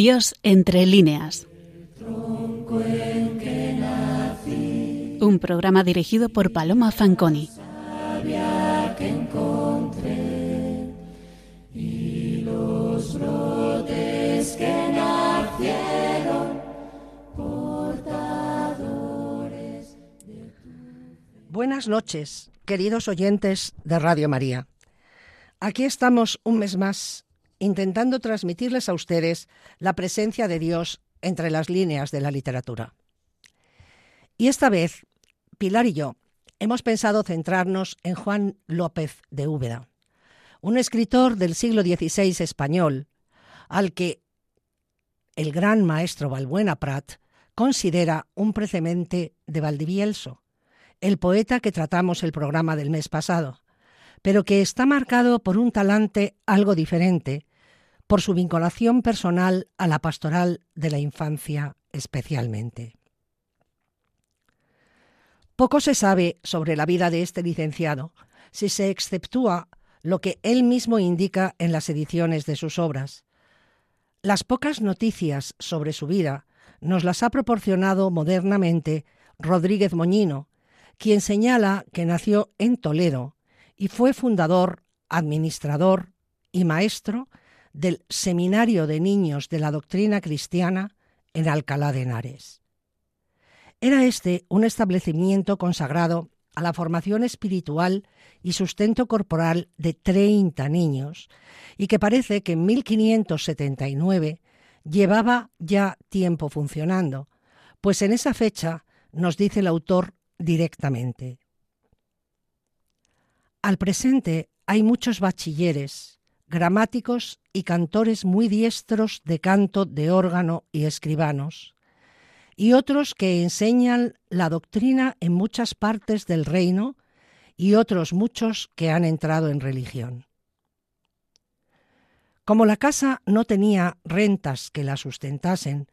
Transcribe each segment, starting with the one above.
Dios entre líneas. Un programa dirigido por Paloma Fanconi. Buenas noches, queridos oyentes de Radio María. Aquí estamos un mes más intentando transmitirles a ustedes la presencia de Dios entre las líneas de la literatura. Y esta vez, Pilar y yo hemos pensado centrarnos en Juan López de Úbeda, un escritor del siglo XVI español, al que el gran maestro Balbuena Prat considera un precemente de Valdivielso, el poeta que tratamos el programa del mes pasado, pero que está marcado por un talante algo diferente por su vinculación personal a la pastoral de la infancia especialmente. Poco se sabe sobre la vida de este licenciado si se exceptúa lo que él mismo indica en las ediciones de sus obras. Las pocas noticias sobre su vida nos las ha proporcionado modernamente Rodríguez Moñino, quien señala que nació en Toledo y fue fundador, administrador y maestro del Seminario de Niños de la Doctrina Cristiana en Alcalá de Henares. Era este un establecimiento consagrado a la formación espiritual y sustento corporal de 30 niños y que parece que en 1579 llevaba ya tiempo funcionando, pues en esa fecha nos dice el autor directamente. Al presente hay muchos bachilleres, gramáticos y cantores muy diestros de canto de órgano y escribanos, y otros que enseñan la doctrina en muchas partes del reino, y otros muchos que han entrado en religión. Como la casa no tenía rentas que la sustentasen,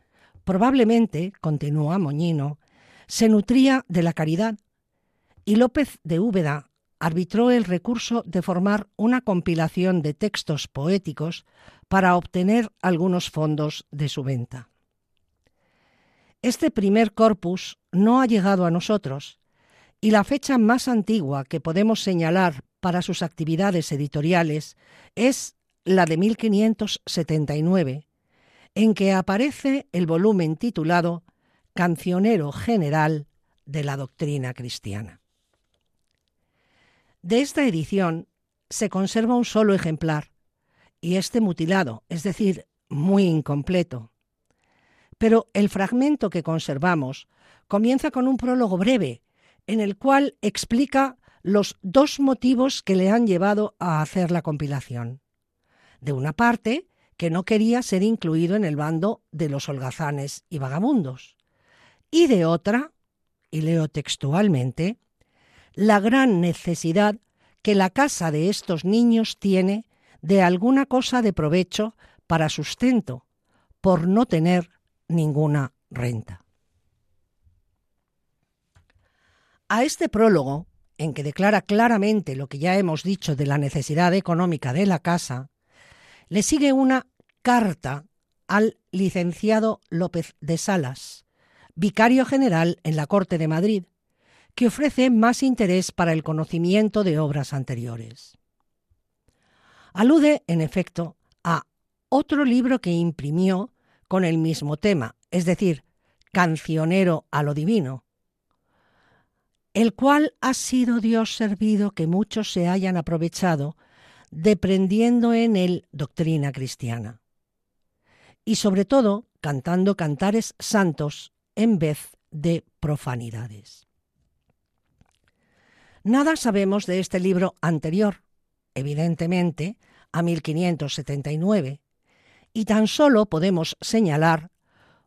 probablemente, continúa Moñino, se nutría de la caridad, y López de Úbeda arbitró el recurso de formar una compilación de textos poéticos para obtener algunos fondos de su venta. Este primer corpus no ha llegado a nosotros y la fecha más antigua que podemos señalar para sus actividades editoriales es la de 1579, en que aparece el volumen titulado Cancionero General de la Doctrina Cristiana. De esta edición se conserva un solo ejemplar, y este mutilado, es decir, muy incompleto. Pero el fragmento que conservamos comienza con un prólogo breve, en el cual explica los dos motivos que le han llevado a hacer la compilación. De una parte, que no quería ser incluido en el bando de los holgazanes y vagabundos. Y de otra, y leo textualmente, la gran necesidad que la casa de estos niños tiene de alguna cosa de provecho para sustento, por no tener ninguna renta. A este prólogo, en que declara claramente lo que ya hemos dicho de la necesidad económica de la casa, le sigue una carta al licenciado López de Salas, vicario general en la Corte de Madrid, que ofrece más interés para el conocimiento de obras anteriores. Alude, en efecto, a otro libro que imprimió con el mismo tema, es decir, Cancionero a lo Divino, el cual ha sido Dios servido que muchos se hayan aprovechado, deprendiendo en él doctrina cristiana. Y sobre todo, cantando cantares santos en vez de profanidades. Nada sabemos de este libro anterior, evidentemente, a 1579, y tan solo podemos señalar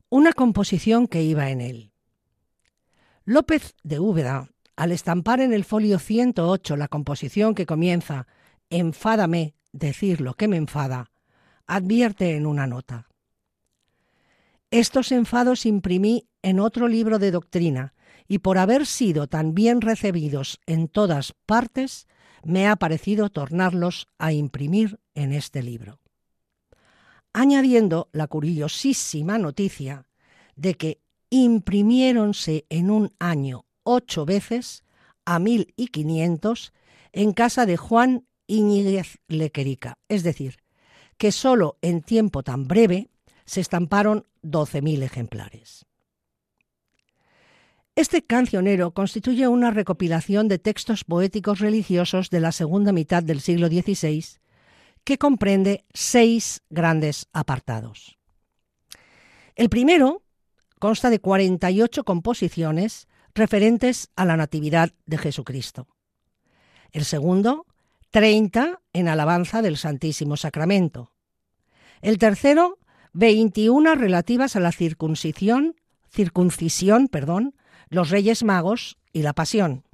una composición que iba en él. López de Úbeda, al estampar en el folio 108 la composición que comienza Enfádame decir lo que me enfada, advierte en una nota. Estos enfados imprimí en otro libro de doctrina y por haber sido tan bien recibidos en todas partes, me ha parecido tornarlos a imprimir en este libro. añadiendo la curiosísima noticia de que imprimiéronse en un año ocho veces a mil y quinientos en casa de Juan Iñiguez Lequerica, es decir, que solo en tiempo tan breve se estamparon doce mil ejemplares. Este cancionero constituye una recopilación de textos poéticos religiosos de la segunda mitad del siglo XVI que comprende seis grandes apartados. El primero consta de 48 composiciones referentes a la Natividad de Jesucristo. El segundo, 30 en alabanza del Santísimo Sacramento. El tercero, 21 relativas a la circuncisión, circuncisión, perdón, los Reyes Magos y la Pasión.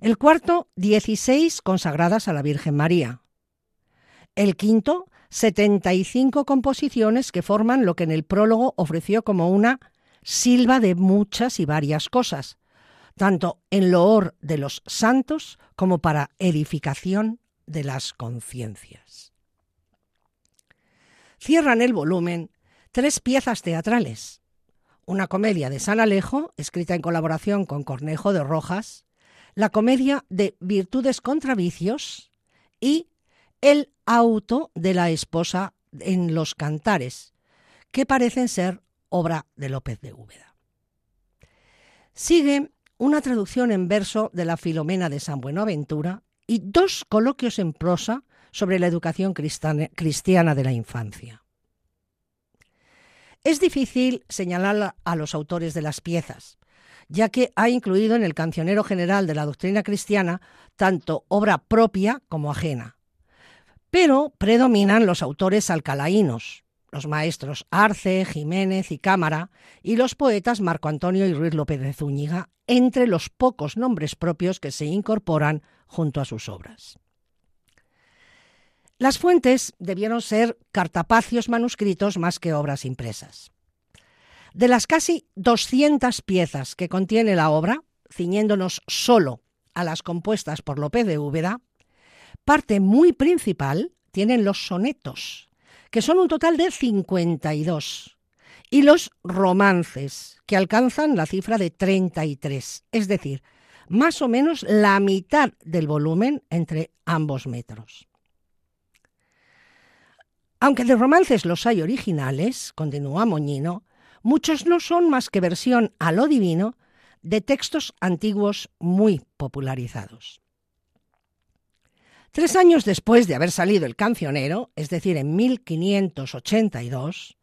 El cuarto, 16 consagradas a la Virgen María. El quinto, 75 composiciones que forman lo que en el prólogo ofreció como una silva de muchas y varias cosas, tanto en loor de los santos como para edificación de las conciencias. Cierran el volumen tres piezas teatrales, una comedia de San Alejo, escrita en colaboración con Cornejo de Rojas, la comedia de Virtudes contra Vicios y el auto de la esposa en los cantares, que parecen ser obra de López de Úbeda. Sigue una traducción en verso de la Filomena de San Buenaventura y dos coloquios en prosa sobre la educación cristiana de la infancia. Es difícil señalar a los autores de las piezas, ya que ha incluido en el cancionero general de la doctrina cristiana tanto obra propia como ajena, pero predominan los autores alcalaínos, los maestros Arce, Jiménez y Cámara, y los poetas Marco Antonio y Ruiz López de Zúñiga, entre los pocos nombres propios que se incorporan junto a sus obras. Las fuentes debieron ser cartapacios manuscritos más que obras impresas. De las casi 200 piezas que contiene la obra, ciñéndonos solo a las compuestas por López de Úbeda, Parte muy principal tienen los sonetos, que son un total de 52, y los romances, que alcanzan la cifra de 33, es decir, más o menos la mitad del volumen entre ambos metros. Aunque de romances los hay originales, continúa Moñino, muchos no son más que versión a lo divino de textos antiguos muy popularizados. Tres años después de haber salido el cancionero, es decir, en 1582,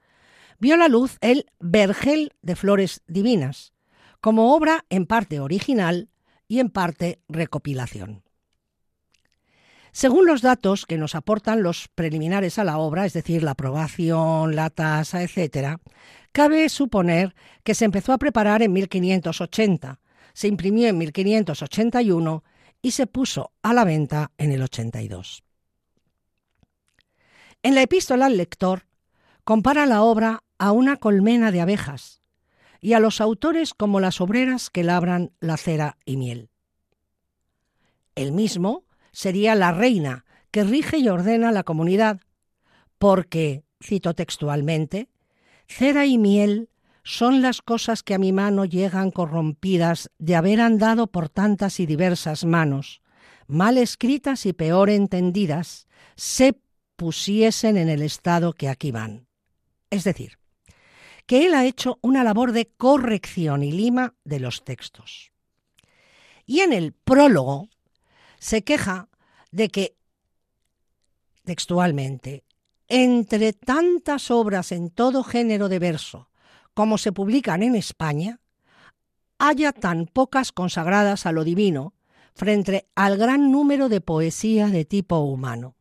vio la luz el Vergel de Flores Divinas, como obra en parte original y en parte recopilación. Según los datos que nos aportan los preliminares a la obra, es decir, la aprobación, la tasa, etc., cabe suponer que se empezó a preparar en 1580, se imprimió en 1581 y se puso a la venta en el 82. En la epístola al lector compara la obra a una colmena de abejas y a los autores como las obreras que labran la cera y miel. El mismo sería la reina que rige y ordena la comunidad, porque, cito textualmente, cera y miel son las cosas que a mi mano llegan corrompidas de haber andado por tantas y diversas manos, mal escritas y peor entendidas, se pusiesen en el estado que aquí van. Es decir, que él ha hecho una labor de corrección y lima de los textos. Y en el prólogo se queja de que, textualmente, entre tantas obras en todo género de verso, como se publican en España, haya tan pocas consagradas a lo divino frente al gran número de poesía de tipo humano.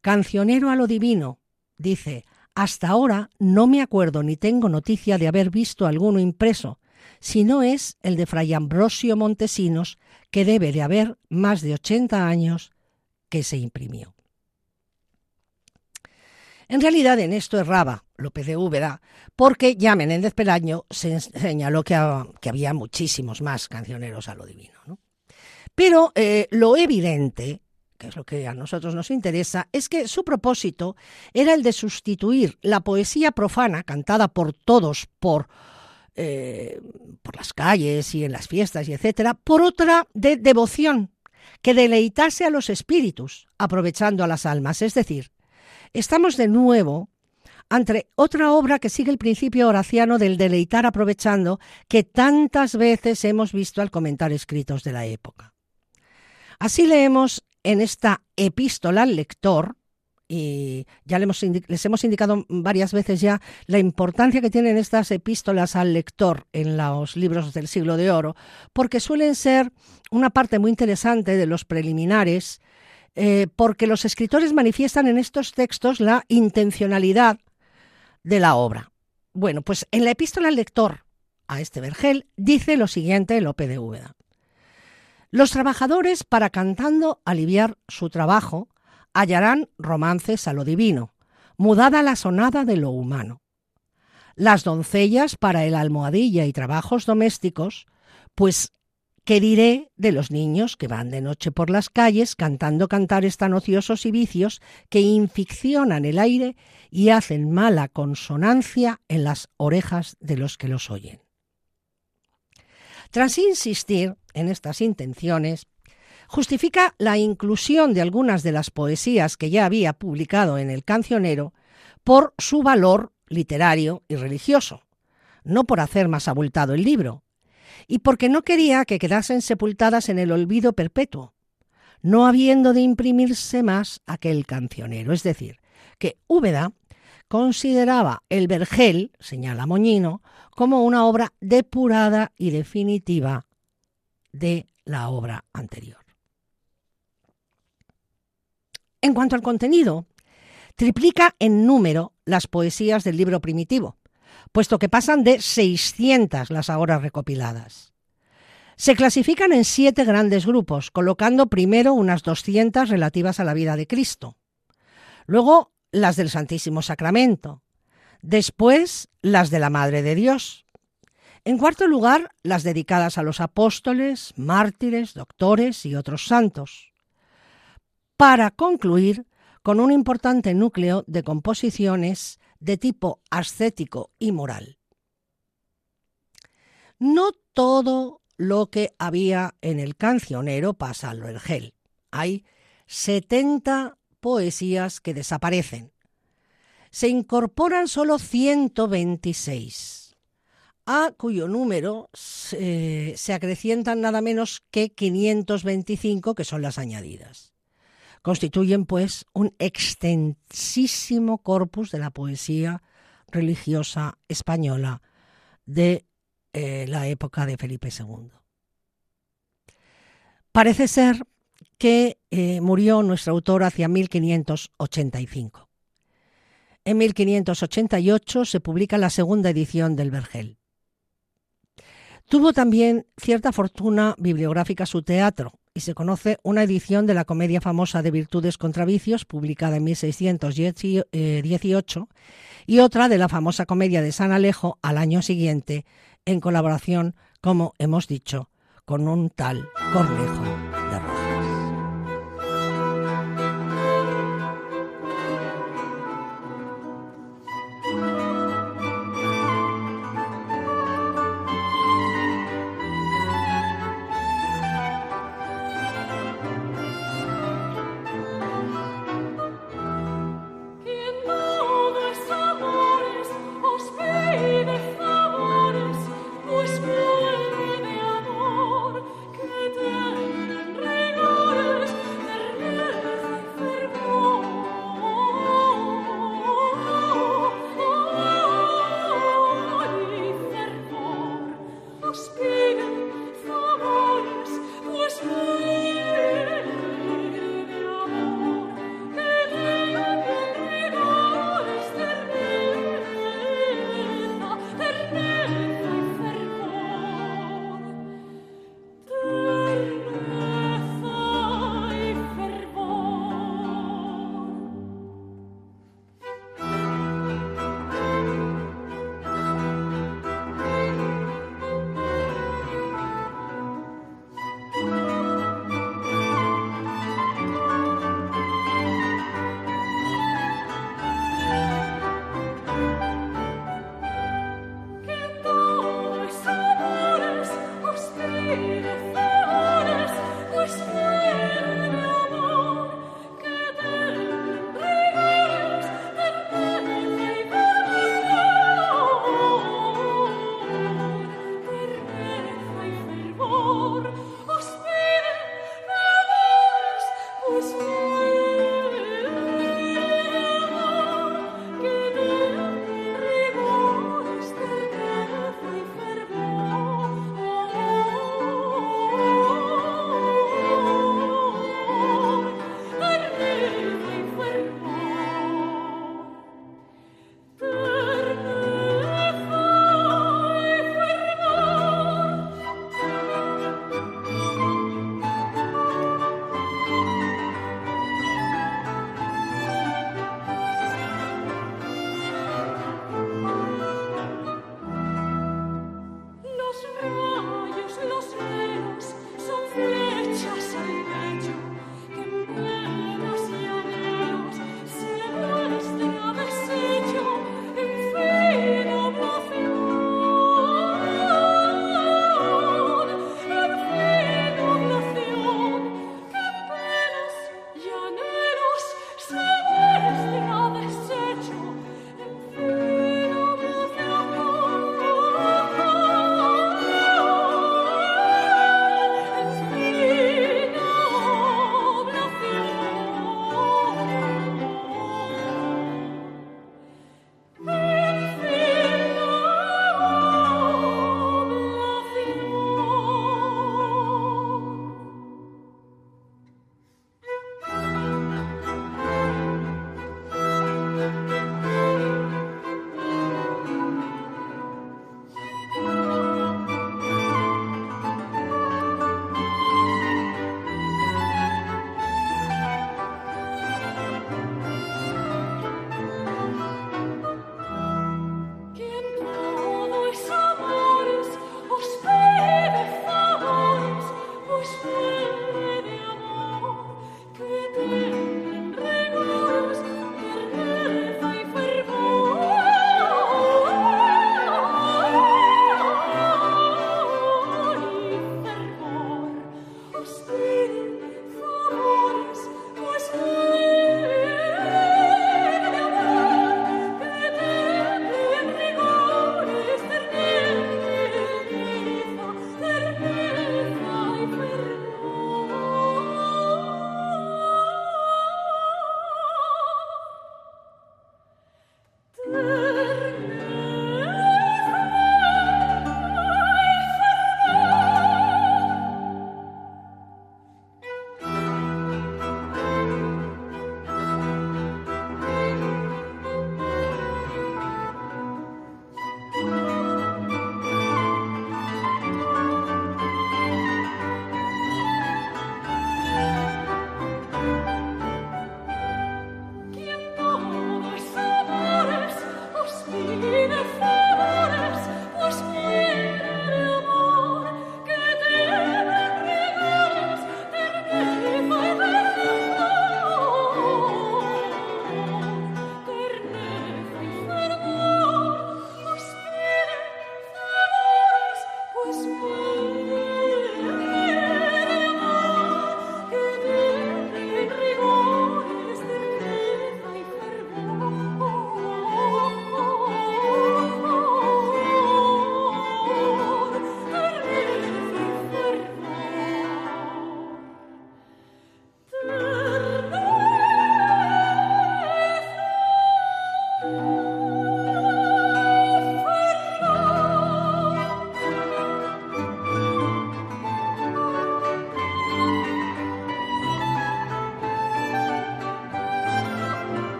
Cancionero a lo divino, dice, hasta ahora no me acuerdo ni tengo noticia de haber visto alguno impreso, si no es el de Fray Ambrosio Montesinos, que debe de haber más de 80 años que se imprimió. En realidad en esto erraba López de Úbeda, porque ya Menéndez Pelaño se señaló que, había muchísimos más cancioneros a lo divino. Pero eh, lo evidente que es lo que a nosotros nos interesa, es que su propósito era el de sustituir la poesía profana cantada por todos, por, eh, por las calles y en las fiestas y etcétera, por otra de devoción que deleitase a los espíritus, aprovechando a las almas. Es decir, estamos de nuevo ante otra obra que sigue el principio horaciano del deleitar aprovechando que tantas veces hemos visto al comentar escritos de la época. Así leemos en esta epístola al lector, y ya les hemos indicado varias veces ya la importancia que tienen estas epístolas al lector en los libros del siglo de oro, porque suelen ser una parte muy interesante de los preliminares, eh, porque los escritores manifiestan en estos textos la intencionalidad de la obra. Bueno, pues en la epístola al lector a este vergel dice lo siguiente Lope de Úbeda. Los trabajadores, para cantando aliviar su trabajo, hallarán romances a lo divino, mudada la sonada de lo humano. Las doncellas para el almohadilla y trabajos domésticos, pues ¿Qué diré de los niños que van de noche por las calles cantando cantares tan ociosos y vicios que inficcionan el aire y hacen mala consonancia en las orejas de los que los oyen? Tras insistir en estas intenciones, justifica la inclusión de algunas de las poesías que ya había publicado en el cancionero por su valor literario y religioso, no por hacer más abultado el libro, y porque no quería que quedasen sepultadas en el olvido perpetuo, no habiendo de imprimirse más aquel cancionero. Es decir, que Úbeda consideraba el Vergel, señala Moñino, como una obra depurada y definitiva de la obra anterior. En cuanto al contenido, triplica en número las poesías del libro primitivo, puesto que pasan de 600 las ahora recopiladas. Se clasifican en siete grandes grupos, colocando primero unas 200 relativas a la vida de Cristo, luego las del Santísimo Sacramento, después las de la Madre de Dios, en cuarto lugar las dedicadas a los apóstoles, mártires, doctores y otros santos, para concluir con un importante núcleo de composiciones de tipo ascético y moral. No todo lo que había en el cancionero pasa al vergel. Hay 70 poesías que desaparecen. Se incorporan solo 126, a cuyo número se, se acrecientan nada menos que 525 que son las añadidas. Constituyen, pues, un extensísimo corpus de la poesía religiosa española de eh, la época de Felipe II. Parece ser que eh, murió nuestro autor hacia 1585. En 1588 se publica la segunda edición del Vergel. Tuvo también cierta fortuna bibliográfica su teatro, y se conoce una edición de la comedia famosa de Virtudes contra Vicios, publicada en 1618, y otra de la famosa comedia de San Alejo al año siguiente, en colaboración, como hemos dicho, con un tal Cornejo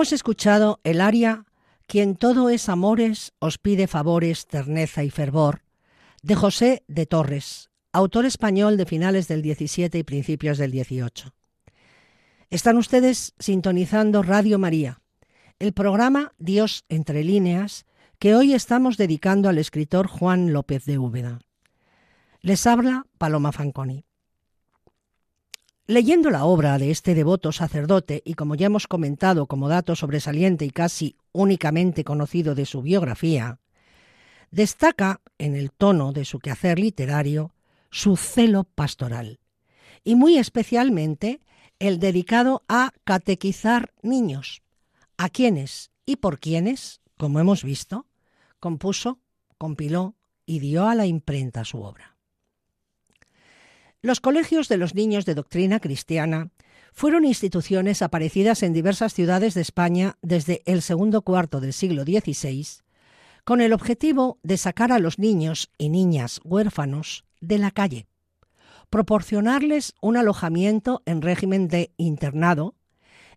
Hemos escuchado el aria Quien todo es amores os pide favores, terneza y fervor, de José de Torres, autor español de finales del 17 y principios del 18. Están ustedes sintonizando Radio María, el programa Dios entre líneas que hoy estamos dedicando al escritor Juan López de Úbeda. Les habla Paloma Fanconi. Leyendo la obra de este devoto sacerdote y como ya hemos comentado como dato sobresaliente y casi únicamente conocido de su biografía, destaca en el tono de su quehacer literario su celo pastoral y muy especialmente el dedicado a catequizar niños, a quienes y por quienes, como hemos visto, compuso, compiló y dio a la imprenta su obra. Los colegios de los niños de doctrina cristiana fueron instituciones aparecidas en diversas ciudades de España desde el segundo cuarto del siglo XVI, con el objetivo de sacar a los niños y niñas huérfanos de la calle, proporcionarles un alojamiento en régimen de internado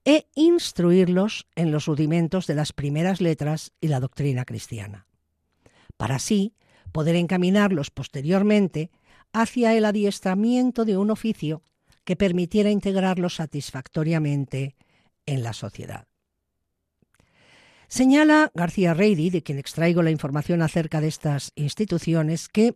e instruirlos en los rudimentos de las primeras letras y la doctrina cristiana, para así poder encaminarlos posteriormente hacia el adiestramiento de un oficio que permitiera integrarlos satisfactoriamente en la sociedad. Señala García Reidi, de quien extraigo la información acerca de estas instituciones, que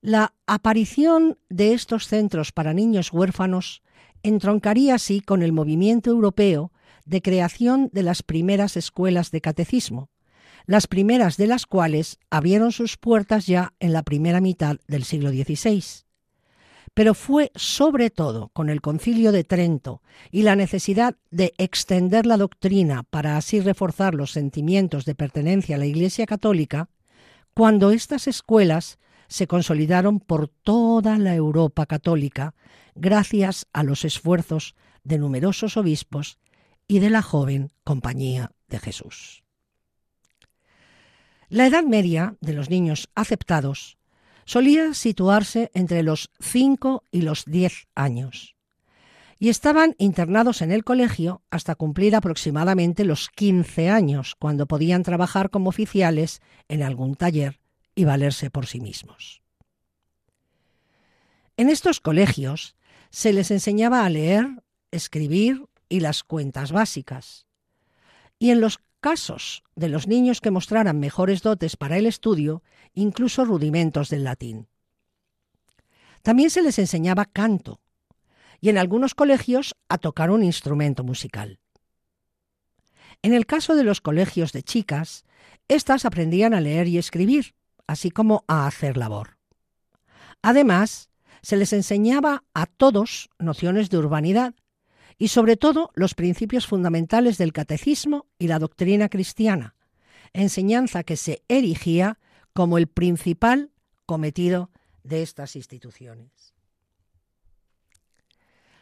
la aparición de estos centros para niños huérfanos entroncaría así con el movimiento europeo de creación de las primeras escuelas de catecismo, las primeras de las cuales abrieron sus puertas ya en la primera mitad del siglo XVI. Pero fue sobre todo con el concilio de Trento y la necesidad de extender la doctrina para así reforzar los sentimientos de pertenencia a la Iglesia católica, cuando estas escuelas se consolidaron por toda la Europa católica gracias a los esfuerzos de numerosos obispos y de la joven Compañía de Jesús. La edad media de los niños aceptados solía situarse entre los 5 y los 10 años y estaban internados en el colegio hasta cumplir aproximadamente los 15 años, cuando podían trabajar como oficiales en algún taller y valerse por sí mismos. En estos colegios se les enseñaba a leer, escribir y las cuentas básicas. Y en los casos de los niños que mostraran mejores dotes para el estudio, incluso rudimentos del latín. También se les enseñaba canto y en algunos colegios a tocar un instrumento musical. En el caso de los colegios de chicas, éstas aprendían a leer y escribir, así como a hacer labor. Además, se les enseñaba a todos nociones de urbanidad, y sobre todo los principios fundamentales del catecismo y la doctrina cristiana, enseñanza que se erigía como el principal cometido de estas instituciones.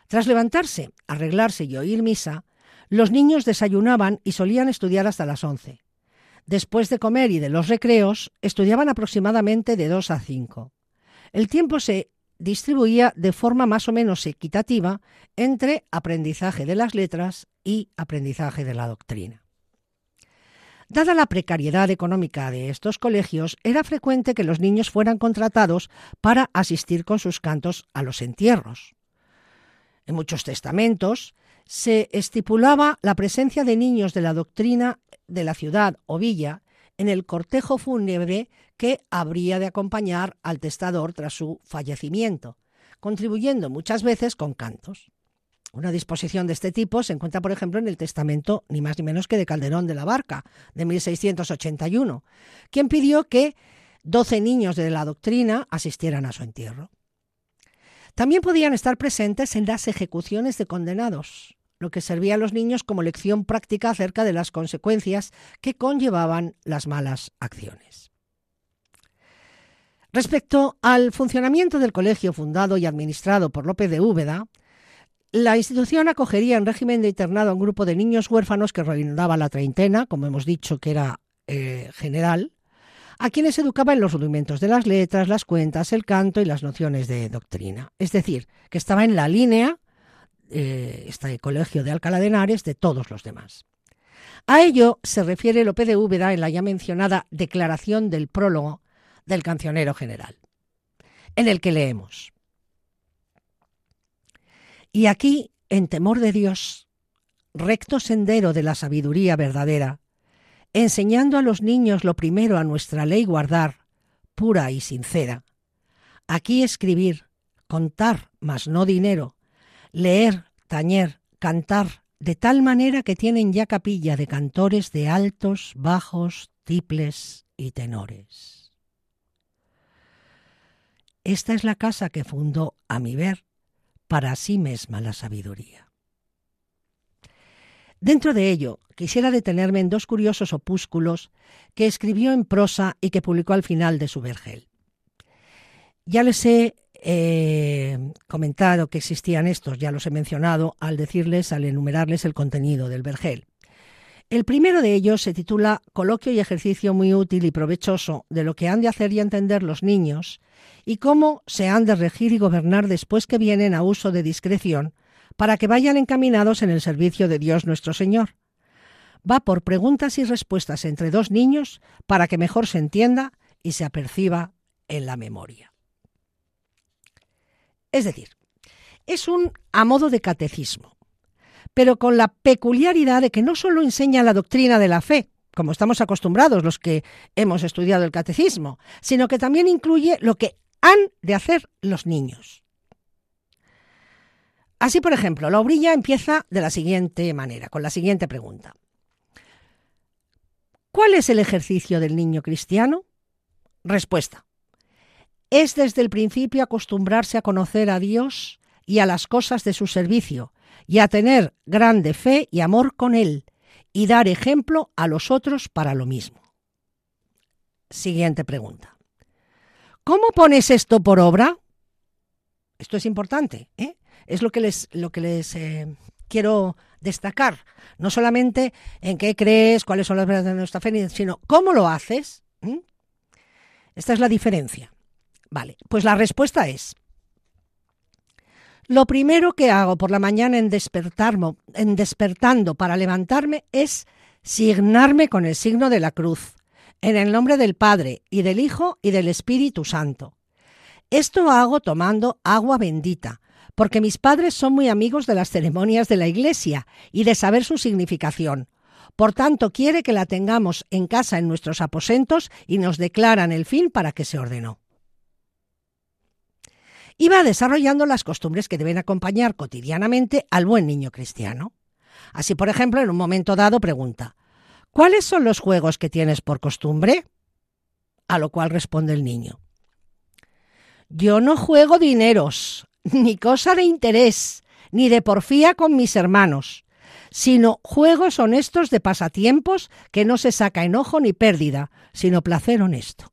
Tras levantarse, arreglarse y oír misa, los niños desayunaban y solían estudiar hasta las once. Después de comer y de los recreos, estudiaban aproximadamente de dos a cinco. El tiempo se distribuía de forma más o menos equitativa entre aprendizaje de las letras y aprendizaje de la doctrina. Dada la precariedad económica de estos colegios, era frecuente que los niños fueran contratados para asistir con sus cantos a los entierros. En muchos testamentos se estipulaba la presencia de niños de la doctrina de la ciudad o villa en el cortejo fúnebre que habría de acompañar al testador tras su fallecimiento, contribuyendo muchas veces con cantos. Una disposición de este tipo se encuentra, por ejemplo, en el testamento ni más ni menos que de Calderón de la Barca, de 1681, quien pidió que doce niños de la doctrina asistieran a su entierro. También podían estar presentes en las ejecuciones de condenados, lo que servía a los niños como lección práctica acerca de las consecuencias que conllevaban las malas acciones. Respecto al funcionamiento del colegio fundado y administrado por López de Úbeda, la institución acogería en régimen de internado a un grupo de niños huérfanos que rondaba la treintena, como hemos dicho que era eh, general, a quienes educaba en los rudimentos de las letras, las cuentas, el canto y las nociones de doctrina. Es decir, que estaba en la línea eh, este colegio de Alcalá de Henares de todos los demás. A ello se refiere Lope de Úbeda en la ya mencionada declaración del prólogo del cancionero general, en el que leemos. Y aquí, en temor de Dios, recto sendero de la sabiduría verdadera, enseñando a los niños lo primero a nuestra ley guardar, pura y sincera. Aquí escribir, contar, mas no dinero, leer, tañer, cantar, de tal manera que tienen ya capilla de cantores de altos, bajos, tiples y tenores. Esta es la casa que fundó, a mi ver, para sí misma la sabiduría. Dentro de ello, quisiera detenerme en dos curiosos opúsculos que escribió en prosa y que publicó al final de su vergel. Ya les he eh, comentado que existían estos, ya los he mencionado al decirles, al enumerarles el contenido del vergel. El primero de ellos se titula Coloquio y ejercicio muy útil y provechoso de lo que han de hacer y entender los niños y cómo se han de regir y gobernar después que vienen a uso de discreción para que vayan encaminados en el servicio de Dios nuestro Señor. Va por preguntas y respuestas entre dos niños para que mejor se entienda y se aperciba en la memoria. Es decir, es un a modo de catecismo, pero con la peculiaridad de que no solo enseña la doctrina de la fe, como estamos acostumbrados los que hemos estudiado el catecismo, sino que también incluye lo que han de hacer los niños. Así, por ejemplo, la obrilla empieza de la siguiente manera, con la siguiente pregunta. ¿Cuál es el ejercicio del niño cristiano? Respuesta. Es desde el principio acostumbrarse a conocer a Dios y a las cosas de su servicio, y a tener grande fe y amor con Él, y dar ejemplo a los otros para lo mismo. Siguiente pregunta. ¿Cómo pones esto por obra? Esto es importante, ¿eh? es lo que les, lo que les eh, quiero destacar. No solamente en qué crees, cuáles son las verdades de nuestra fe, sino cómo lo haces. Esta es la diferencia. Vale, pues la respuesta es, lo primero que hago por la mañana en, despertarme, en despertando para levantarme es signarme con el signo de la cruz, en el nombre del Padre y del Hijo y del Espíritu Santo. Esto hago tomando agua bendita, porque mis padres son muy amigos de las ceremonias de la Iglesia y de saber su significación. Por tanto, quiere que la tengamos en casa en nuestros aposentos y nos declaran el fin para que se ordenó. Iba desarrollando las costumbres que deben acompañar cotidianamente al buen niño cristiano. Así, por ejemplo, en un momento dado pregunta, ¿cuáles son los juegos que tienes por costumbre? A lo cual responde el niño, yo no juego dineros, ni cosa de interés, ni de porfía con mis hermanos, sino juegos honestos de pasatiempos que no se saca enojo ni pérdida, sino placer honesto.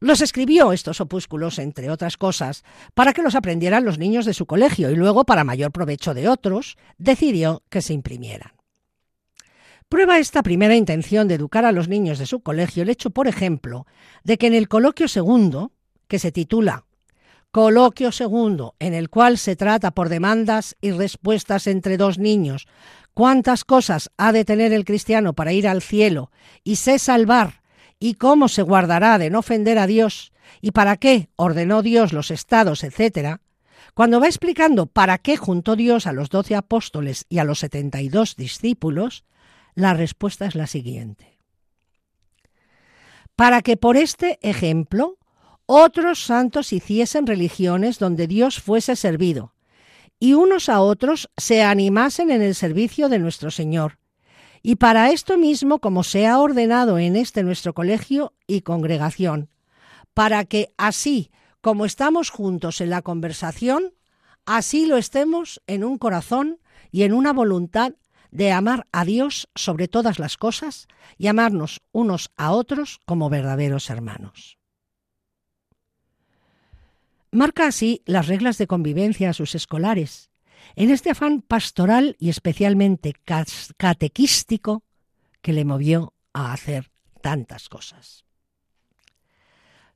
Los escribió estos opúsculos, entre otras cosas, para que los aprendieran los niños de su colegio y luego, para mayor provecho de otros, decidió que se imprimieran. Prueba esta primera intención de educar a los niños de su colegio el hecho, por ejemplo, de que en el coloquio segundo, que se titula Coloquio segundo, en el cual se trata por demandas y respuestas entre dos niños, cuántas cosas ha de tener el cristiano para ir al cielo y sé salvar y cómo se guardará de no ofender a Dios y para qué ordenó Dios los estados, etc., cuando va explicando para qué juntó Dios a los doce apóstoles y a los setenta y dos discípulos, la respuesta es la siguiente. Para que por este ejemplo otros santos hiciesen religiones donde Dios fuese servido, y unos a otros se animasen en el servicio de nuestro Señor, y para esto mismo, como se ha ordenado en este nuestro colegio y congregación, para que así como estamos juntos en la conversación, así lo estemos en un corazón y en una voluntad de amar a Dios sobre todas las cosas y amarnos unos a otros como verdaderos hermanos. Marca así las reglas de convivencia a sus escolares en este afán pastoral y especialmente catequístico que le movió a hacer tantas cosas.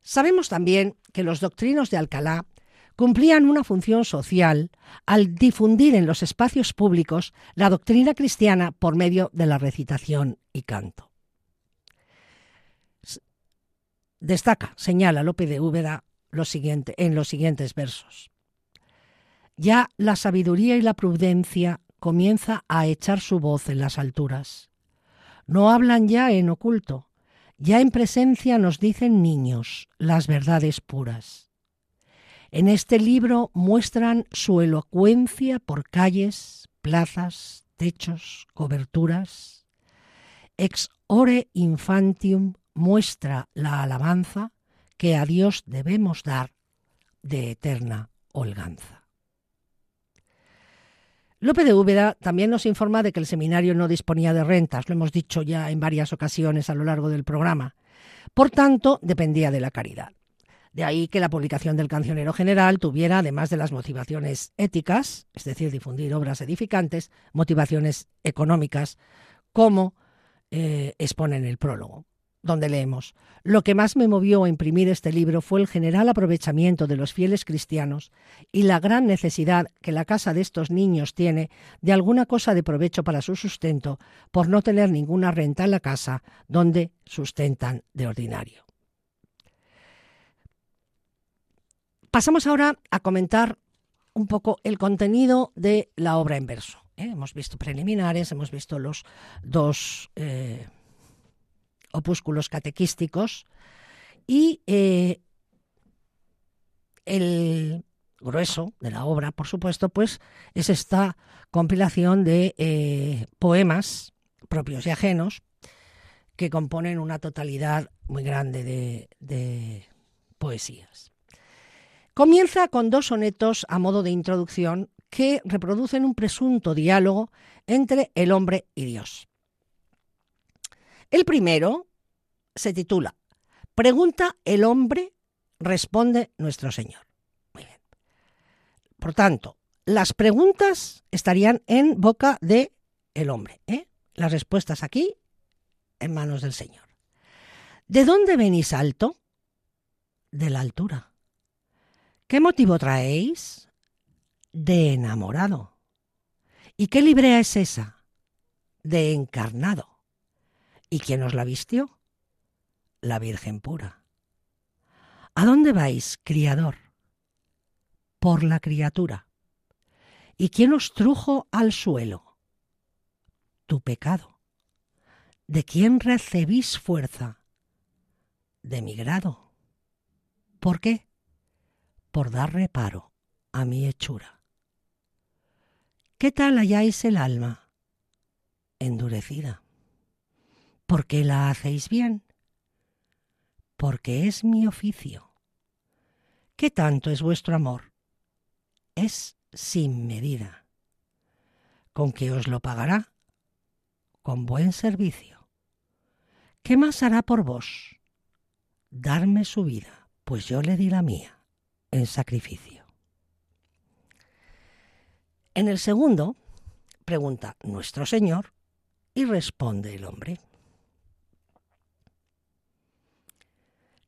Sabemos también que los doctrinos de Alcalá cumplían una función social al difundir en los espacios públicos la doctrina cristiana por medio de la recitación y canto. Destaca, señala Lope de Úbeda en los siguientes versos. Ya la sabiduría y la prudencia comienza a echar su voz en las alturas. No hablan ya en oculto, ya en presencia nos dicen niños las verdades puras. En este libro muestran su elocuencia por calles, plazas, techos, coberturas. Ex ore infantium muestra la alabanza que a Dios debemos dar de eterna holganza. Lope de Úbeda también nos informa de que el seminario no disponía de rentas, lo hemos dicho ya en varias ocasiones a lo largo del programa. Por tanto, dependía de la caridad. De ahí que la publicación del Cancionero General tuviera, además de las motivaciones éticas, es decir, difundir obras edificantes, motivaciones económicas, como eh, expone en el prólogo, donde leemos, lo que más me movió a imprimir este libro fue el general aprovechamiento de los fieles cristianos y la gran necesidad que la casa de estos niños tiene de alguna cosa de provecho para su sustento por no tener ninguna renta en la casa donde sustentan de ordinario. Pasamos ahora a comentar un poco el contenido de la obra en verso. ¿eh? Hemos visto preliminares, hemos visto los dos eh, opúsculos catequísticos y eh, el grueso de la obra, por supuesto, pues es esta compilación de poemas propios y ajenos que componen una totalidad muy grande de poesías. Comienza con dos sonetos a modo de introducción que reproducen un presunto diálogo entre el hombre y Dios. El primero se titula Pregunta el hombre, responde nuestro Señor. Muy bien. Por tanto, las preguntas estarían en boca de el hombre. ¿eh? Las respuestas aquí en manos del Señor. ¿De dónde venís alto? De la altura. ¿Qué motivo traéis? De enamorado. ¿Y qué librea es esa? De encarnado. ¿Y quién os la vistió? La Virgen pura. ¿A dónde vais, criador? Por la criatura. ¿Y quién os trujo al suelo? Tu pecado. ¿De quién recibís fuerza? De mi grado. ¿Por qué? por dar reparo a mi hechura. ¿Qué tal halláis el alma? Endurecida. ¿Por qué la hacéis bien? Porque es mi oficio. ¿Qué tanto es vuestro amor? Es sin medida. ¿Con qué os lo pagará? Con buen servicio. ¿Qué más hará por vos? Darme su vida, pues yo le di la mía en sacrificio. En el segundo, pregunta nuestro Señor y responde el hombre.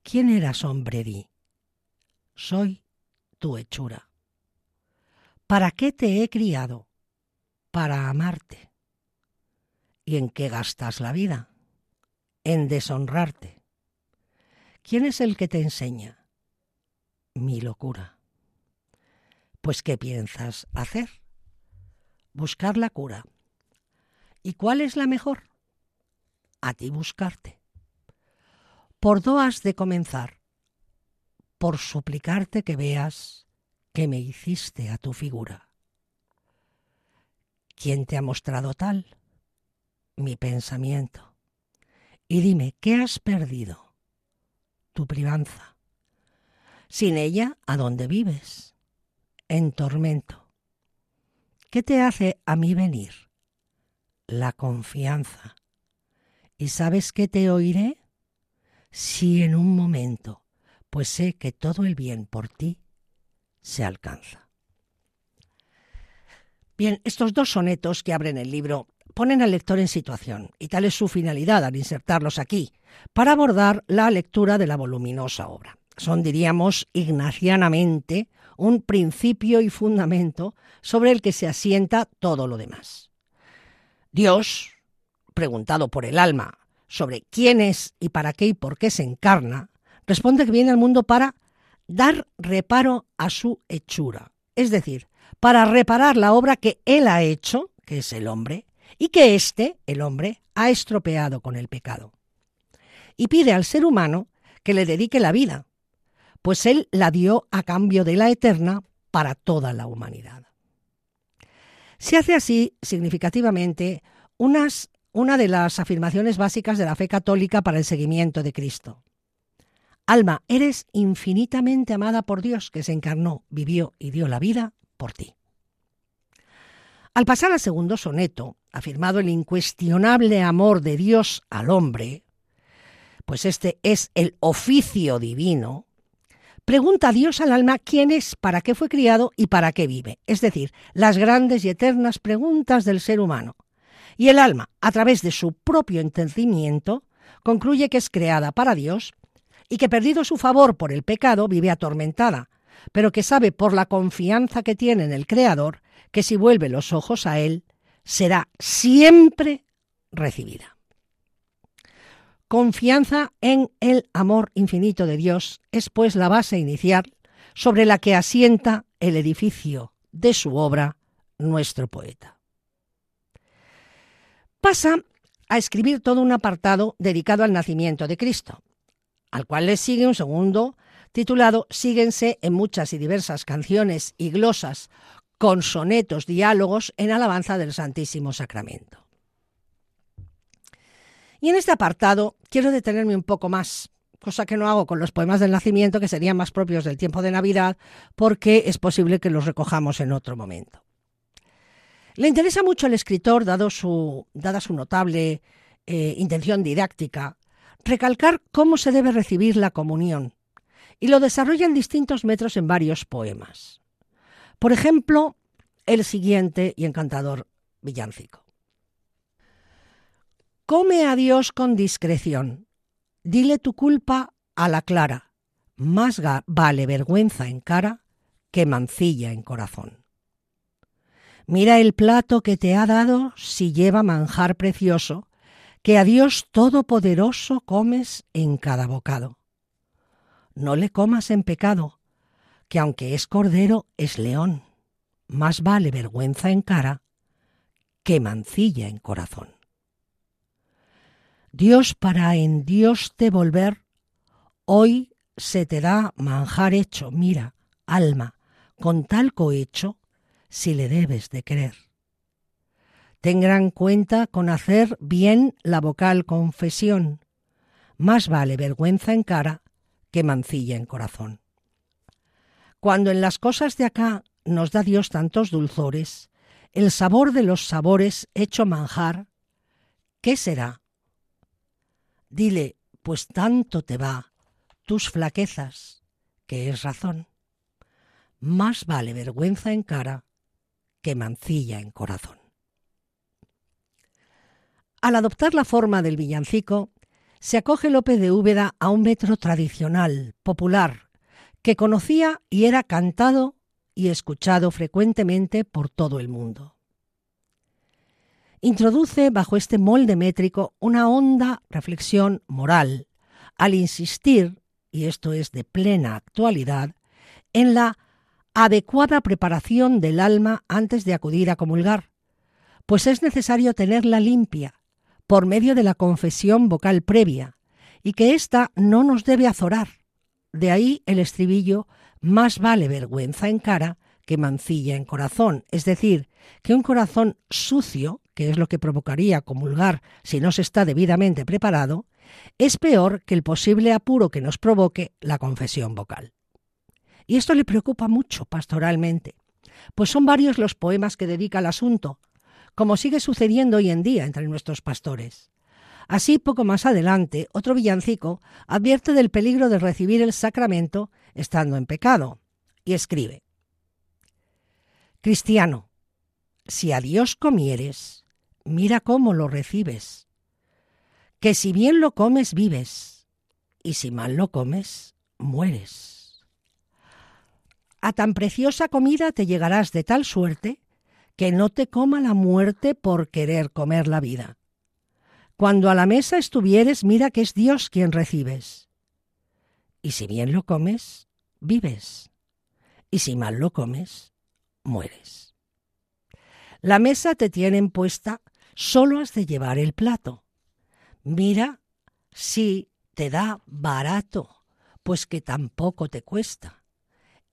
¿Quién eras, hombre? Di. Soy tu hechura. ¿Para qué te he criado? Para amarte. ¿Y en qué gastas la vida? En deshonrarte. ¿Quién es el que te enseña? mi locura. Pues ¿qué piensas hacer? Buscar la cura. ¿Y cuál es la mejor? A ti buscarte. Por do has de comenzar, por suplicarte que veas que me hiciste a tu figura. ¿Quién te ha mostrado tal? Mi pensamiento. Y dime, ¿qué has perdido? Tu privanza sin ella, ¿a dónde vives? En tormento. ¿Qué te hace a mí venir? La confianza. ¿Y sabes que te oiré? Sí, en un momento, pues sé que todo el bien por ti se alcanza. Bien, estos dos sonetos que abren el libro ponen al lector en situación, y tal es su finalidad al insertarlos aquí, para abordar la lectura de la voluminosa obra. son, diríamos, ignacianamente, un principio y fundamento sobre el que se asienta todo lo demás. Dios, preguntado por el alma sobre quién es y para qué y por qué se encarna, responde que viene al mundo para dar reparo a su hechura, es decir, para reparar la obra que Él ha hecho, que es el hombre, y que éste, el hombre, ha estropeado con el pecado. Y pide al ser humano que le dedique la vida, pues Él la dio a cambio de la eterna para toda la humanidad. Se hace así significativamente unas, una de las afirmaciones básicas de la fe católica para el seguimiento de Cristo. Alma, eres infinitamente amada por Dios que se encarnó, vivió y dio la vida por ti. Al pasar al segundo soneto, afirmado el incuestionable amor de Dios al hombre, pues este es el oficio divino, pregunta Dios al alma quién es, para qué fue criado y para qué vive, es decir, las grandes y eternas preguntas del ser humano. Y el alma, a través de su propio entendimiento, concluye que es creada para Dios y que perdido su favor por el pecado vive atormentada, pero que sabe por la confianza que tiene en el Creador que si vuelve los ojos a Él, será siempre recibida. Confianza en el amor infinito de Dios es pues la base inicial sobre la que asienta el edificio de su obra nuestro poeta. Pasa a escribir todo un apartado dedicado al nacimiento de Cristo, al cual le sigue un segundo titulado Síguense en muchas y diversas canciones y glosas con sonetos, diálogos en alabanza del Santísimo Sacramento. Y en este apartado quiero detenerme un poco más, cosa que no hago con los poemas del nacimiento, que serían más propios del tiempo de Navidad, porque es posible que los recojamos en otro momento. Le interesa mucho al escritor, dado su, dada su notable eh, intención didáctica, recalcar cómo se debe recibir la comunión, y lo desarrolla en distintos metros en varios poemas. Por ejemplo, el siguiente y encantador villancico. Come a Dios con discreción, dile tu culpa a la clara, más vale vergüenza en cara que mancilla en corazón. Mira el plato que te ha dado si lleva manjar precioso, que a Dios Todopoderoso comes en cada bocado. No le comas en pecado, que aunque es cordero, es león. Más vale vergüenza en cara que mancilla en corazón. Dios para en Dios te volver, hoy se te da manjar hecho, mira, alma, con tal cohecho, si le debes de querer. Ten gran cuenta con hacer bien la vocal confesión, más vale vergüenza en cara que mancilla en corazón. Cuando en las cosas de acá nos da Dios tantos dulzores, el sabor de los sabores hecho manjar, ¿qué será? Dile, pues tanto te va tus flaquezas, que es razón. Más vale vergüenza en cara que mancilla en corazón. Al adoptar la forma del villancico, se acoge López de Úbeda a un metro tradicional, popular, que conocía y era cantado y escuchado frecuentemente por todo el mundo. Introduce bajo este molde métrico una honda reflexión moral, al insistir, y esto es de plena actualidad, en la adecuada preparación del alma antes de acudir a comulgar, pues es necesario tenerla limpia por medio de la confesión vocal previa, y que ésta no nos debe azorar, de ahí el estribillo, más vale vergüenza en cara que mancilla en corazón. Es decir, que un corazón sucio, que es lo que provocaría comulgar si no se está debidamente preparado, es peor que el posible apuro que nos provoque la confesión vocal. Y esto le preocupa mucho pastoralmente, pues son varios los poemas que dedica al asunto, como sigue sucediendo hoy en día entre nuestros pastores. Así, poco más adelante, otro villancico advierte del peligro de recibir el sacramento estando en pecado, y escribe, Cristiano, si a Dios comieres, mira cómo lo recibes, que si bien lo comes vives, y si mal lo comes, mueres. A tan preciosa comida te llegarás de tal suerte que no te coma la muerte por querer comer la vida. Cuando a la mesa estuvieres, mira que es Dios quien recibes. Y si bien lo comes, vives. Y si mal lo comes, mueres. La mesa te tienen puesta, solo has de llevar el plato. Mira si te da barato, pues que tampoco te cuesta.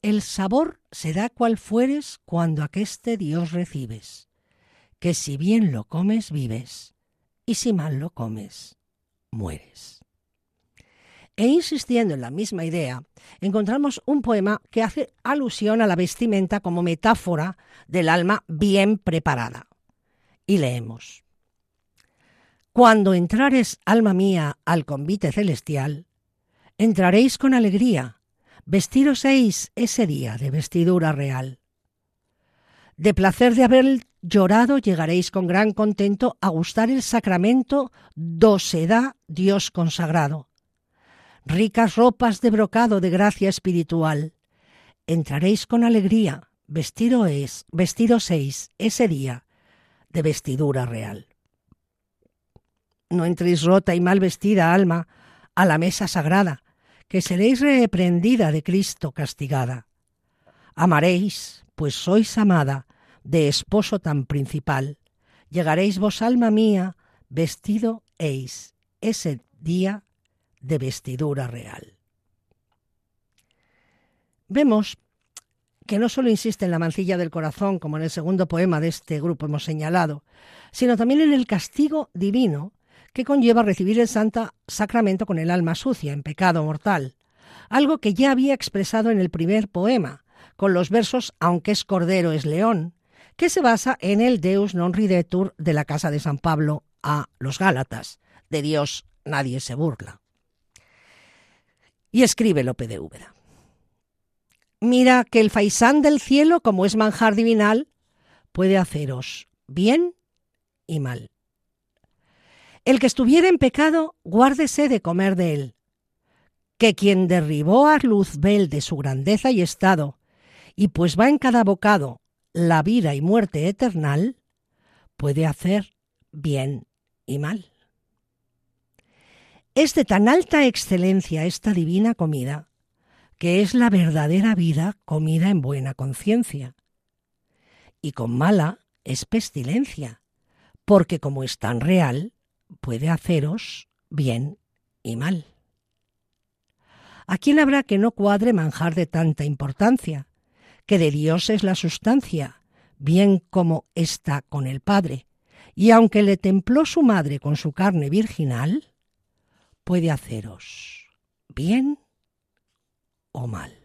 El sabor será cual fueres cuando aqueste Dios recibes, que si bien lo comes vives, y si mal lo comes, mueres. E insistiendo en la misma idea, encontramos un poema que hace alusión a la vestimenta como metáfora del alma bien preparada. Y leemos. Cuando entrares, alma mía, al convite celestial, entraréis con alegría, vestiros ese día de vestidura real. De placer de haber llorado llegaréis con gran contento a gustar el sacramento do se da Dios consagrado. Ricas ropas de brocado de gracia espiritual. Entraréis con alegría, vestiros, vestiros seis ese día de vestidura real. No entréis rota y mal vestida, alma, a la mesa sagrada, que seréis reprendida de Cristo castigada. Amaréis, pues sois amada, de esposo tan principal. Llegaréis vos, alma mía, vestido eis ese día de vestidura real. Vemos que no solo insiste en la mancilla del corazón, como en el segundo poema de este grupo hemos señalado, sino también en el castigo divino que conlleva recibir el Santa Sacramento con el alma sucia, en pecado mortal, algo que ya había expresado en el primer poema, con los versos Aunque es cordero es león, que se basa en el Deus non ridetur de la casa de San Pablo a los Gálatas, de Dios nadie se burla. Y escribe Lope de Úbeda. Mira que el faisán del cielo, como es manjar divinal, puede haceros bien y mal. El que estuviera en pecado, guárdese de comer de él. Que quien derribó a Luzbel de su grandeza y estado, y pues va en cada bocado la vida y muerte eternal, puede hacer bien y mal. Es de tan alta excelencia esta divina comida, que es la verdadera vida comida en buena conciencia. Y con mala es pestilencia, porque como es tan real, puede haceros bien y mal. ¿A quién habrá que no cuadre manjar de tanta importancia? Que de Dios es la sustancia, bien como está con el Padre, y aunque le templó su madre con su carne virginal, puede haceros bien o mal.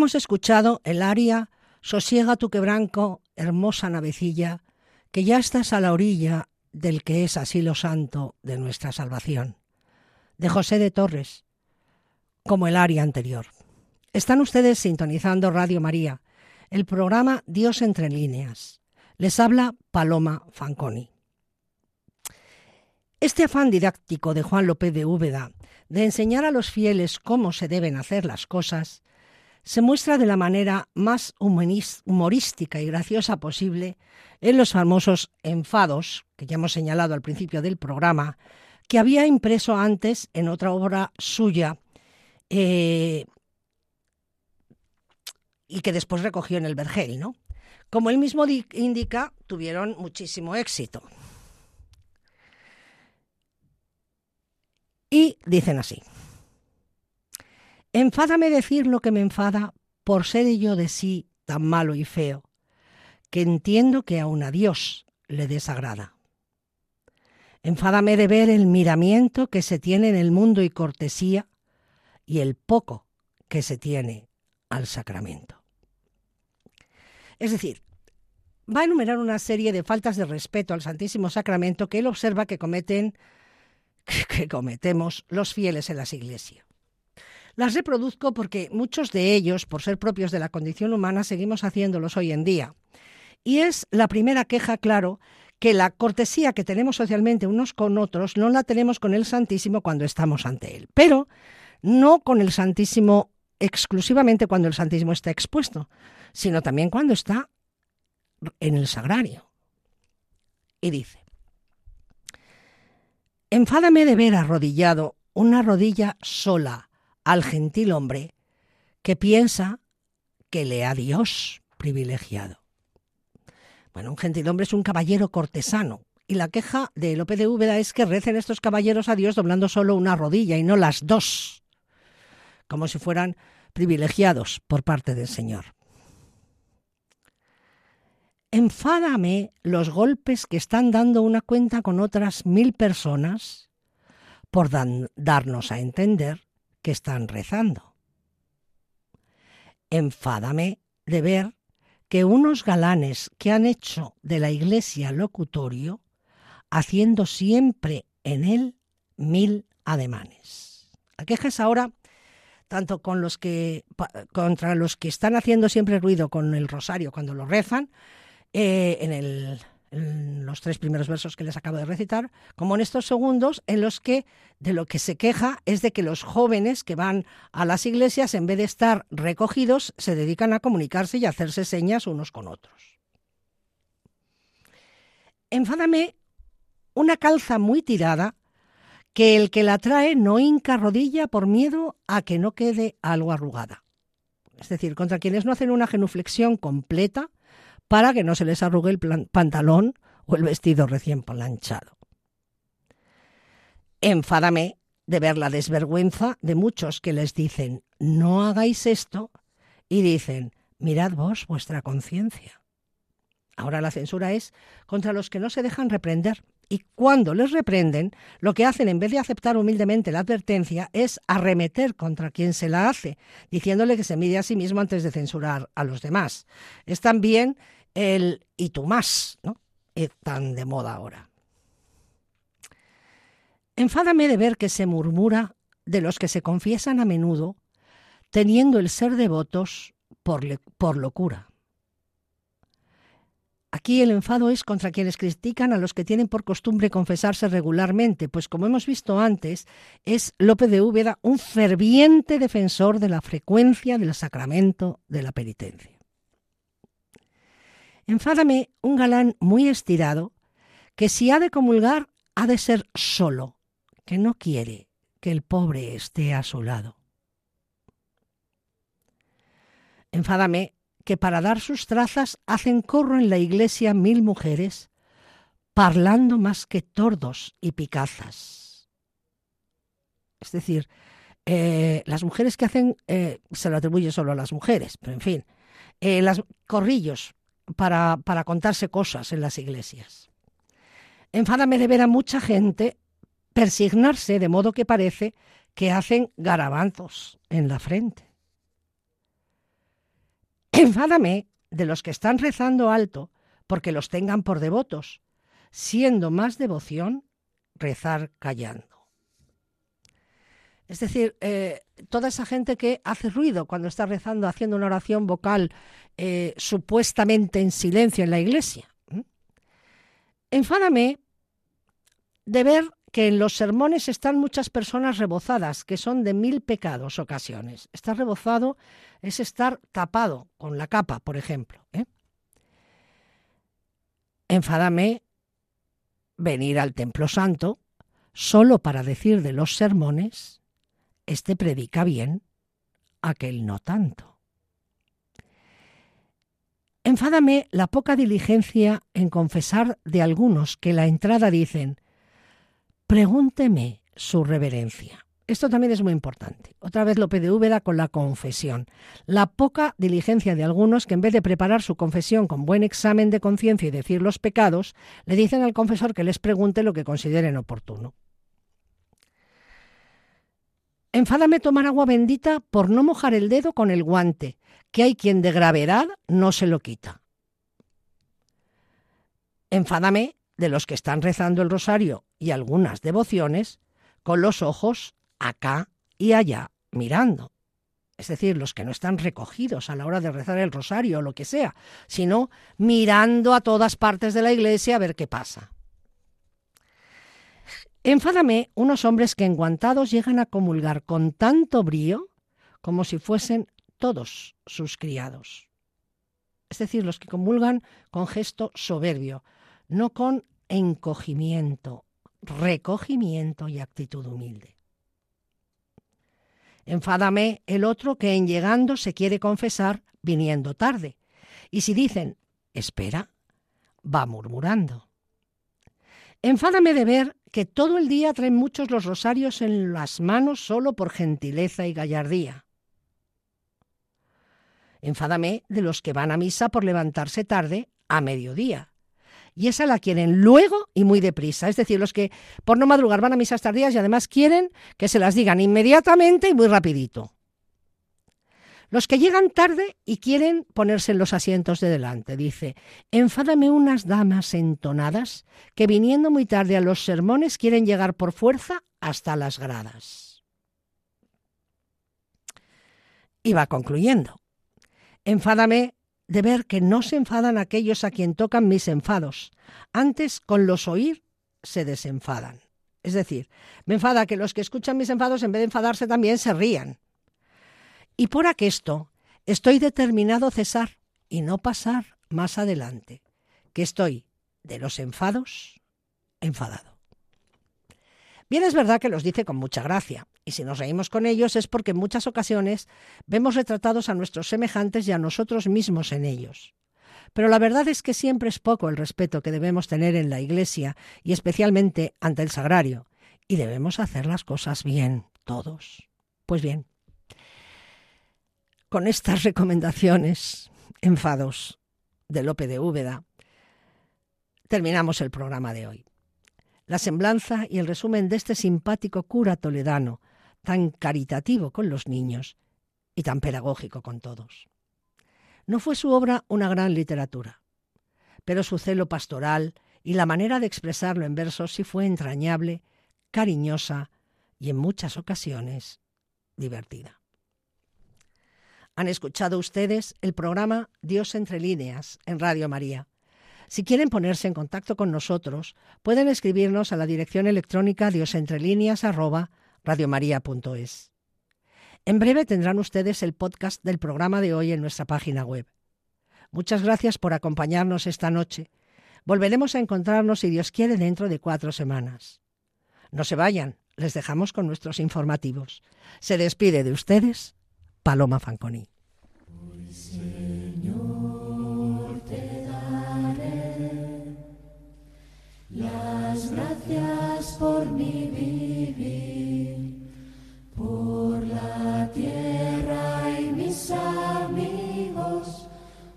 Hemos escuchado el aria Sosiega tu quebranco, hermosa navecilla, que ya estás a la orilla del que es asilo santo de nuestra salvación, de José de Torres, como el aria anterior. Están ustedes sintonizando Radio María, el programa Dios entre líneas. Les habla Paloma Fanconi. Este afán didáctico de Juan López de Úbeda de enseñar a los fieles cómo se deben hacer las cosas se muestra de la manera más humorística y graciosa posible en los famosos enfados, que ya hemos señalado al principio del programa, que había impreso antes en otra obra suya eh, y que después recogió en el Vergel, ¿no? Como él mismo indica, tuvieron muchísimo éxito. Y dicen así. Enfádame decir lo que me enfada por ser yo de sí tan malo y feo, que entiendo que aun a Dios le desagrada. Enfádame de ver el miramiento que se tiene en el mundo y cortesía y el poco que se tiene al sacramento. Es decir, va a enumerar una serie de faltas de respeto al Santísimo Sacramento que él observa que cometen que cometemos los fieles en las iglesias. Las reproduzco porque muchos de ellos, por ser propios de la condición humana, seguimos haciéndolos hoy en día. Y es la primera queja, claro, que la cortesía que tenemos socialmente unos con otros no la tenemos con el Santísimo cuando estamos ante Él, pero no con el Santísimo exclusivamente cuando el Santísimo está expuesto, sino también cuando está en el sagrario. Y dice, enfádame de ver arrodillado una rodilla sola al gentil hombre que piensa que le ha Dios privilegiado. Bueno, un gentil hombre es un caballero cortesano, y la queja de Lope de Úbeda es que recen estos caballeros a Dios doblando solo una rodilla y no las dos, como si fueran privilegiados por parte del Señor. Enfádame los golpes que están dando una cuenta con otras mil personas por darnos a entender que están rezando. Enfádame de ver que unos galanes que han hecho de la iglesia locutorio, haciendo siempre en él mil ademanes. La queja es ahora tanto con los que contra los que están haciendo siempre ruido con el rosario cuando lo rezan, eh, en el en los tres primeros versos que les acabo de recitar, como en estos segundos en los que de lo que se queja es de que los jóvenes que van a las iglesias, en vez de estar recogidos, se dedican a comunicarse y a hacerse señas unos con otros. Enfádame una calza muy tirada que el que la trae no hinca rodilla por miedo a que no quede algo arrugada. Es decir, contra quienes no hacen una genuflexión completa, para que no se les arrugue el pantalón o el vestido recién planchado. Enfádame de ver la desvergüenza de muchos que les dicen no hagáis esto y dicen mirad vos vuestra conciencia. Ahora la censura es contra los que no se dejan reprender y cuando les reprenden, lo que hacen en vez de aceptar humildemente la advertencia es arremeter contra quien se la hace, diciéndole que se mide a sí mismo antes de censurar a los demás. Es también el y tú más, ¿no? Es tan de moda ahora. Enfádame de ver que se murmura de los que se confiesan a menudo, teniendo el ser devotos por, por locura. Aquí el enfado es contra quienes critican a los que tienen por costumbre confesarse regularmente, pues como hemos visto antes, es López de Úbeda un ferviente defensor de la frecuencia del sacramento de la penitencia. Enfádame un galán muy estirado que si ha de comulgar ha de ser solo, que no quiere que el pobre esté a su lado. Enfádame que para dar sus trazas hacen corro en la iglesia mil mujeres, parlando más que tordos y picazas. Es decir, eh, las mujeres que hacen, eh, se lo atribuye solo a las mujeres, pero en fin, eh, las corrillos, para, para contarse cosas en las iglesias. Enfádame de ver a mucha gente persignarse de modo que parece que hacen garabanzos en la frente. Enfádame de los que están rezando alto porque los tengan por devotos, siendo más devoción rezar callando. Es decir, eh, toda esa gente que hace ruido cuando está rezando, haciendo una oración vocal eh, supuestamente en silencio en la iglesia. Enfádame de ver que en los sermones están muchas personas rebozadas, que son de mil pecados ocasiones. Estar rebozado es estar tapado con la capa, por ejemplo. ¿eh? Enfádame venir al Templo Santo solo para decir de los sermones este predica bien, aquel no tanto. Enfádame la poca diligencia en confesar de algunos que la entrada dicen, pregúnteme su reverencia. Esto también es muy importante. Otra vez Lope de Úbeda con la confesión. La poca diligencia de algunos que en vez de preparar su confesión con buen examen de conciencia y decir los pecados, le dicen al confesor que les pregunte lo que consideren oportuno. Enfádame tomar agua bendita por no mojar el dedo con el guante, que hay quien de gravedad no se lo quita. Enfádame de los que están rezando el rosario y algunas devociones con los ojos acá y allá mirando. Es decir, los que no están recogidos a la hora de rezar el rosario o lo que sea, sino mirando a todas partes de la iglesia a ver qué pasa. Enfádame unos hombres que enguantados llegan a comulgar con tanto brío como si fuesen todos sus criados. Es decir, los que comulgan con gesto soberbio, no con encogimiento, recogimiento y actitud humilde. Enfádame el otro que en llegando se quiere confesar viniendo tarde. Y si dicen, espera, va murmurando. Enfádame de ver que todo el día traen muchos los rosarios en las manos solo por gentileza y gallardía. Enfádame de los que van a misa por levantarse tarde a mediodía. Y esa la quieren luego y muy deprisa. Es decir, los que por no madrugar van a misas tardías y además quieren que se las digan inmediatamente y muy rapidito. Los que llegan tarde y quieren ponerse en los asientos de delante, dice, enfádame unas damas entonadas que viniendo muy tarde a los sermones quieren llegar por fuerza hasta las gradas. Y va concluyendo. Enfádame de ver que no se enfadan aquellos a quien tocan mis enfados. Antes, con los oír, se desenfadan. Es decir, me enfada que los que escuchan mis enfados, en vez de enfadarse también, se rían. Y por aquesto estoy determinado a cesar y no pasar más adelante, que estoy de los enfados enfadado. Bien es verdad que los dice con mucha gracia, y si nos reímos con ellos es porque en muchas ocasiones vemos retratados a nuestros semejantes y a nosotros mismos en ellos. Pero la verdad es que siempre es poco el respeto que debemos tener en la Iglesia y especialmente ante el sagrario, y debemos hacer las cosas bien, todos. Pues bien, con estas recomendaciones, enfados de Lope de Úbeda, terminamos el programa de hoy. La semblanza y el resumen de este simpático cura toledano, tan caritativo con los niños y tan pedagógico con todos. No fue su obra una gran literatura, pero su celo pastoral y la manera de expresarlo en versos sí fue entrañable, cariñosa y en muchas ocasiones divertida. Han escuchado ustedes el programa Dios entre líneas en Radio María. Si quieren ponerse en contacto con nosotros, pueden escribirnos a la dirección electrónica diosentrelíneas@radiomaria.es. En breve tendrán ustedes el podcast del programa de hoy en nuestra página web. Muchas gracias por acompañarnos esta noche. Volveremos a encontrarnos, si Dios quiere, dentro de cuatro semanas. No se vayan, les dejamos con nuestros informativos. Se despide de ustedes Paloma Fanconi. Señor, te daré las gracias por mi vivir, por la tierra y mis amigos,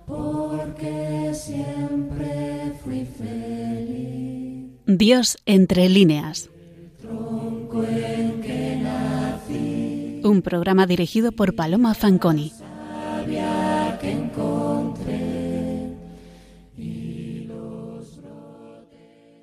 porque siempre fui feliz. Dios entre líneas. Un programa dirigido por Paloma Fanconi.